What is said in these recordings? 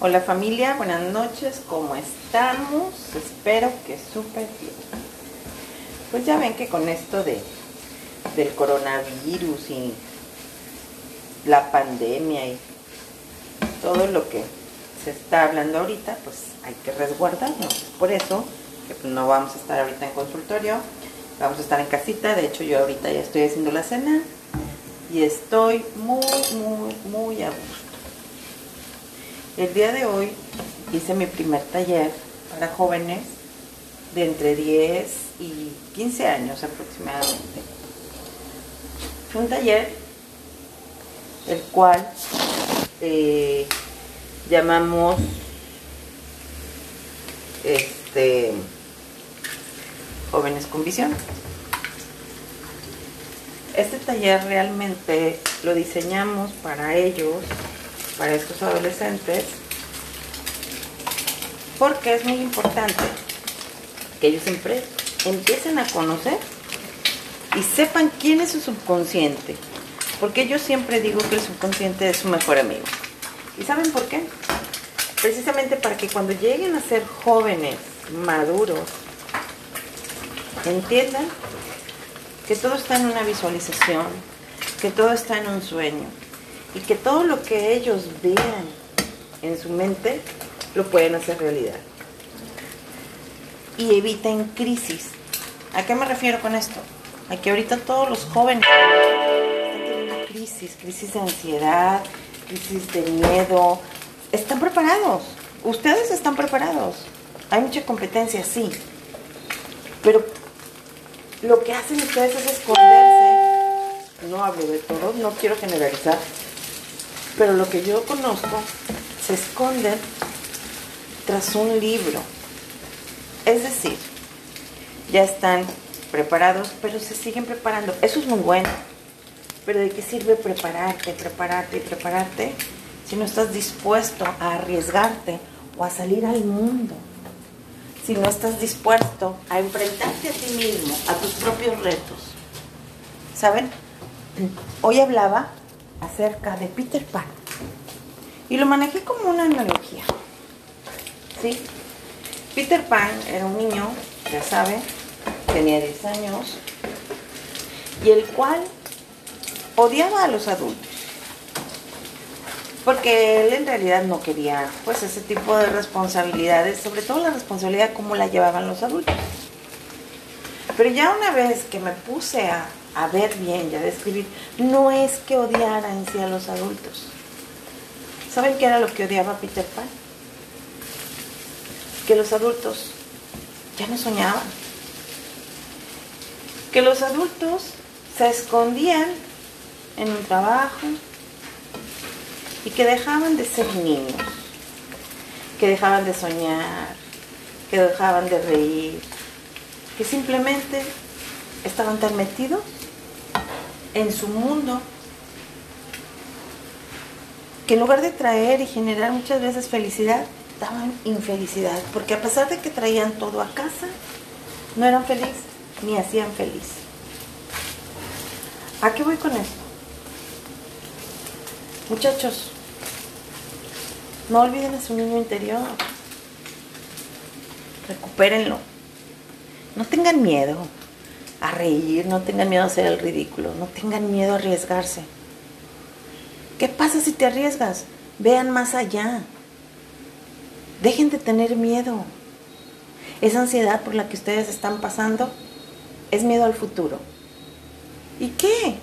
Hola familia, buenas noches, ¿cómo estamos? Espero que súper bien. Pues ya ven que con esto de, del coronavirus y la pandemia y todo lo que se está hablando ahorita, pues hay que resguardarnos. Por eso que pues, no vamos a estar ahorita en consultorio, vamos a estar en casita. De hecho, yo ahorita ya estoy haciendo la cena y estoy muy, muy, muy a gusto. El día de hoy hice mi primer taller para jóvenes de entre 10 y 15 años aproximadamente. Fue un taller el cual eh, llamamos este jóvenes con visión. Este taller realmente lo diseñamos para ellos para estos adolescentes porque es muy importante que ellos siempre empiecen a conocer y sepan quién es su subconsciente. Porque yo siempre digo que el subconsciente es su mejor amigo. ¿Y saben por qué? Precisamente para que cuando lleguen a ser jóvenes, maduros, entiendan que todo está en una visualización, que todo está en un sueño, y que todo lo que ellos vean en su mente lo pueden hacer realidad. Y eviten crisis. ¿A qué me refiero con esto? A que ahorita todos los jóvenes están teniendo crisis, crisis de ansiedad, crisis de miedo. Están preparados. Ustedes están preparados. Hay mucha competencia, sí. Pero lo que hacen ustedes es esconderse. No hablo de todos, no quiero generalizar, pero lo que yo conozco se esconde tras un libro. Es decir, ya están preparados, pero se siguen preparando. Eso es muy bueno. Pero ¿de qué sirve prepararte, prepararte y prepararte si no estás dispuesto a arriesgarte o a salir al mundo? Si no estás dispuesto a enfrentarte a ti mismo, a tus propios retos. ¿Saben? Hoy hablaba acerca de Peter Pan. Y lo manejé como una analogía. ¿Sí? Peter Pan era un niño, ya sabe, tenía 10 años, y el cual odiaba a los adultos. Porque él en realidad no quería pues ese tipo de responsabilidades, sobre todo la responsabilidad como la llevaban los adultos. Pero ya una vez que me puse a a ver bien y a describir, no es que odiara en sí a los adultos. ¿Saben qué era lo que odiaba Peter Pan? Que los adultos ya no soñaban. Que los adultos se escondían en un trabajo y que dejaban de ser niños, que dejaban de soñar, que dejaban de reír, que simplemente estaban tan metidos en su mundo que en lugar de traer y generar muchas veces felicidad, daban infelicidad, porque a pesar de que traían todo a casa, no eran felices ni hacían feliz. ¿A qué voy con esto? Muchachos, no olviden a su niño interior. Recupérenlo. No tengan miedo a reír, no tengan miedo a hacer el ridículo, no tengan miedo a arriesgarse. ¿Qué pasa si te arriesgas? Vean más allá. Dejen de tener miedo. Esa ansiedad por la que ustedes están pasando es miedo al futuro. ¿Y qué?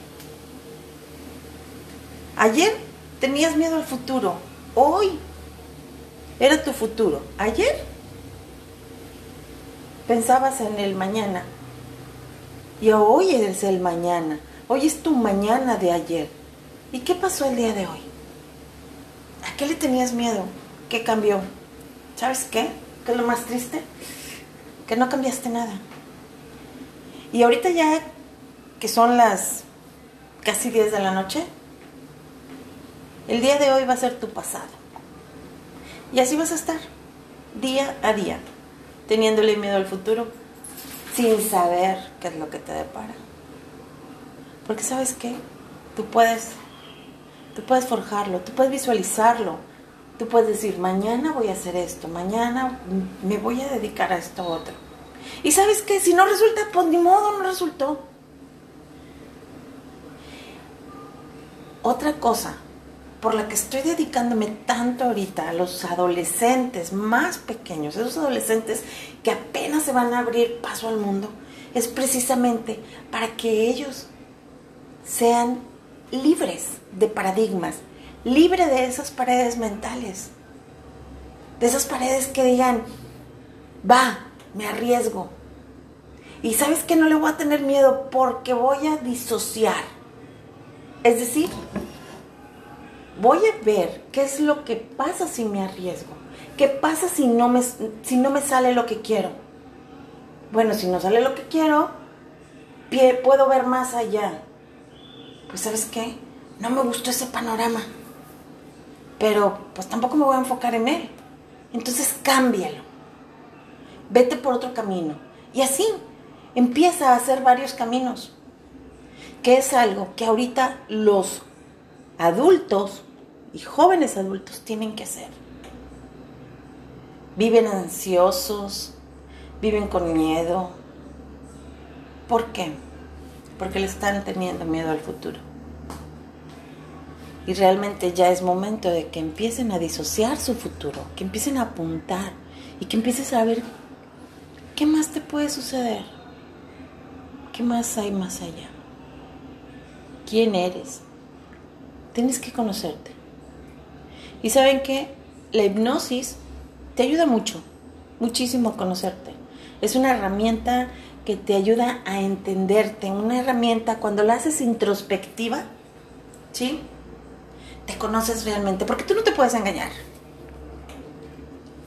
Ayer tenías miedo al futuro. Hoy era tu futuro. Ayer pensabas en el mañana. Y hoy es el mañana. Hoy es tu mañana de ayer. ¿Y qué pasó el día de hoy? ¿A qué le tenías miedo? ¿Qué cambió? ¿Sabes qué? ¿Qué es lo más triste? Que no cambiaste nada. Y ahorita ya que son las casi 10 de la noche, el día de hoy va a ser tu pasado. Y así vas a estar, día a día, teniéndole miedo al futuro, sin saber qué es lo que te depara. Porque sabes qué, tú puedes, tú puedes forjarlo, tú puedes visualizarlo, Tú puedes decir, mañana voy a hacer esto, mañana me voy a dedicar a esto otro. Y sabes qué, si no resulta, pues ni modo, no resultó. Otra cosa por la que estoy dedicándome tanto ahorita a los adolescentes más pequeños, esos adolescentes que apenas se van a abrir paso al mundo, es precisamente para que ellos sean libres de paradigmas, libres de esas paredes mentales, de esas paredes que digan, va, me arriesgo. Y sabes que no le voy a tener miedo porque voy a disociar. Es decir, voy a ver qué es lo que pasa si me arriesgo. ¿Qué pasa si no me, si no me sale lo que quiero? Bueno, si no sale lo que quiero, puedo ver más allá. Pues sabes qué, no me gustó ese panorama. Pero pues tampoco me voy a enfocar en él. Entonces cámbialo. Vete por otro camino. Y así empieza a hacer varios caminos. Que es algo que ahorita los adultos y jóvenes adultos tienen que hacer. Viven ansiosos, viven con miedo. ¿Por qué? Porque le están teniendo miedo al futuro. Y realmente ya es momento de que empiecen a disociar su futuro, que empiecen a apuntar y que empieces a ver qué más te puede suceder, qué más hay más allá, quién eres, Tienes que conocerte. Y saben que la hipnosis te ayuda mucho, muchísimo a conocerte. Es una herramienta que te ayuda a entenderte, una herramienta cuando la haces introspectiva, ¿sí? Te conoces realmente, porque tú no te puedes engañar.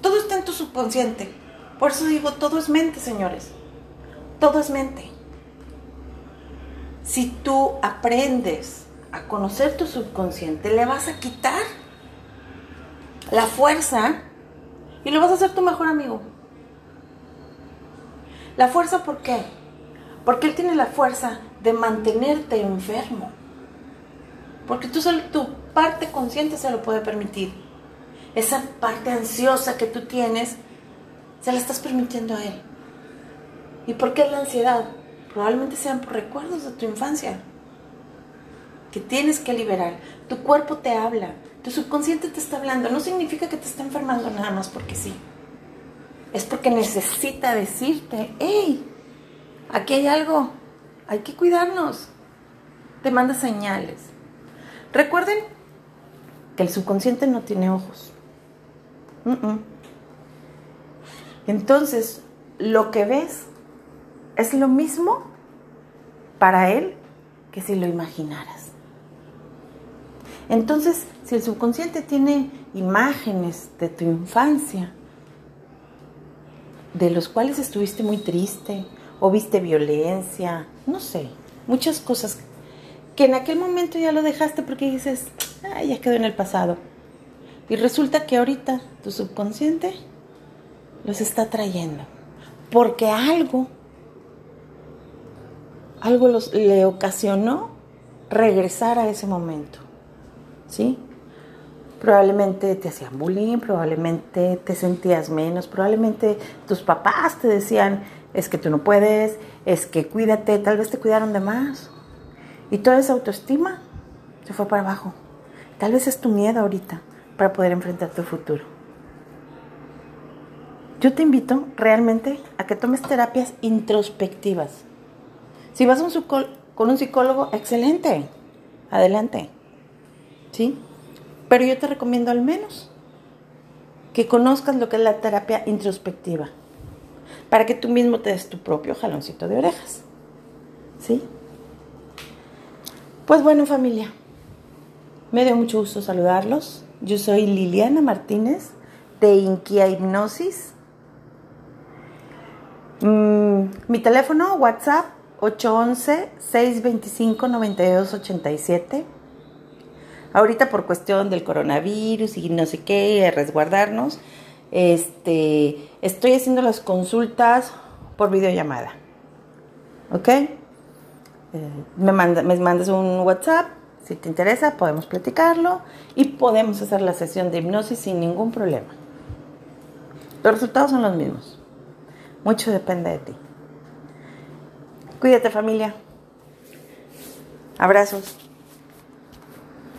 Todo está en tu subconsciente. Por eso digo, todo es mente, señores. Todo es mente. Si tú aprendes a conocer tu subconsciente, le vas a quitar la fuerza y lo vas a hacer tu mejor amigo. La fuerza, ¿por qué? Porque él tiene la fuerza de mantenerte enfermo. Porque tú solo, tu parte consciente se lo puede permitir. Esa parte ansiosa que tú tienes, se la estás permitiendo a él. ¿Y por qué la ansiedad? Probablemente sean por recuerdos de tu infancia que tienes que liberar. Tu cuerpo te habla, tu subconsciente te está hablando. No significa que te está enfermando nada más porque sí. Es porque necesita decirte, hey, aquí hay algo, hay que cuidarnos. Te manda señales. Recuerden que el subconsciente no tiene ojos. Entonces, lo que ves es lo mismo para él que si lo imaginaras. Entonces, si el subconsciente tiene imágenes de tu infancia, de los cuales estuviste muy triste, o viste violencia, no sé, muchas cosas que en aquel momento ya lo dejaste porque dices, ay, ya quedó en el pasado. Y resulta que ahorita tu subconsciente los está trayendo. Porque algo, algo los, le ocasionó regresar a ese momento. ¿sí? Probablemente te hacían bullying, probablemente te sentías menos, probablemente tus papás te decían, es que tú no puedes, es que cuídate, tal vez te cuidaron de más. Y toda esa autoestima se fue para abajo. Tal vez es tu miedo ahorita para poder enfrentar tu futuro. Yo te invito realmente a que tomes terapias introspectivas. Si vas con un psicólogo, excelente, adelante. ¿sí? Pero yo te recomiendo al menos que conozcas lo que es la terapia introspectiva, para que tú mismo te des tu propio jaloncito de orejas, ¿sí? Pues bueno familia, me dio mucho gusto saludarlos. Yo soy Liliana Martínez de Inquia Hipnosis. Mm, mi teléfono, WhatsApp, 811-625-9287. Ahorita por cuestión del coronavirus y no sé qué, resguardarnos, este, estoy haciendo las consultas por videollamada. ¿Ok? Eh, me, manda, me mandas un WhatsApp Si te interesa, podemos platicarlo y podemos hacer la sesión de hipnosis sin ningún problema. Los resultados son los mismos. Mucho depende de ti. Cuídate familia. Abrazos.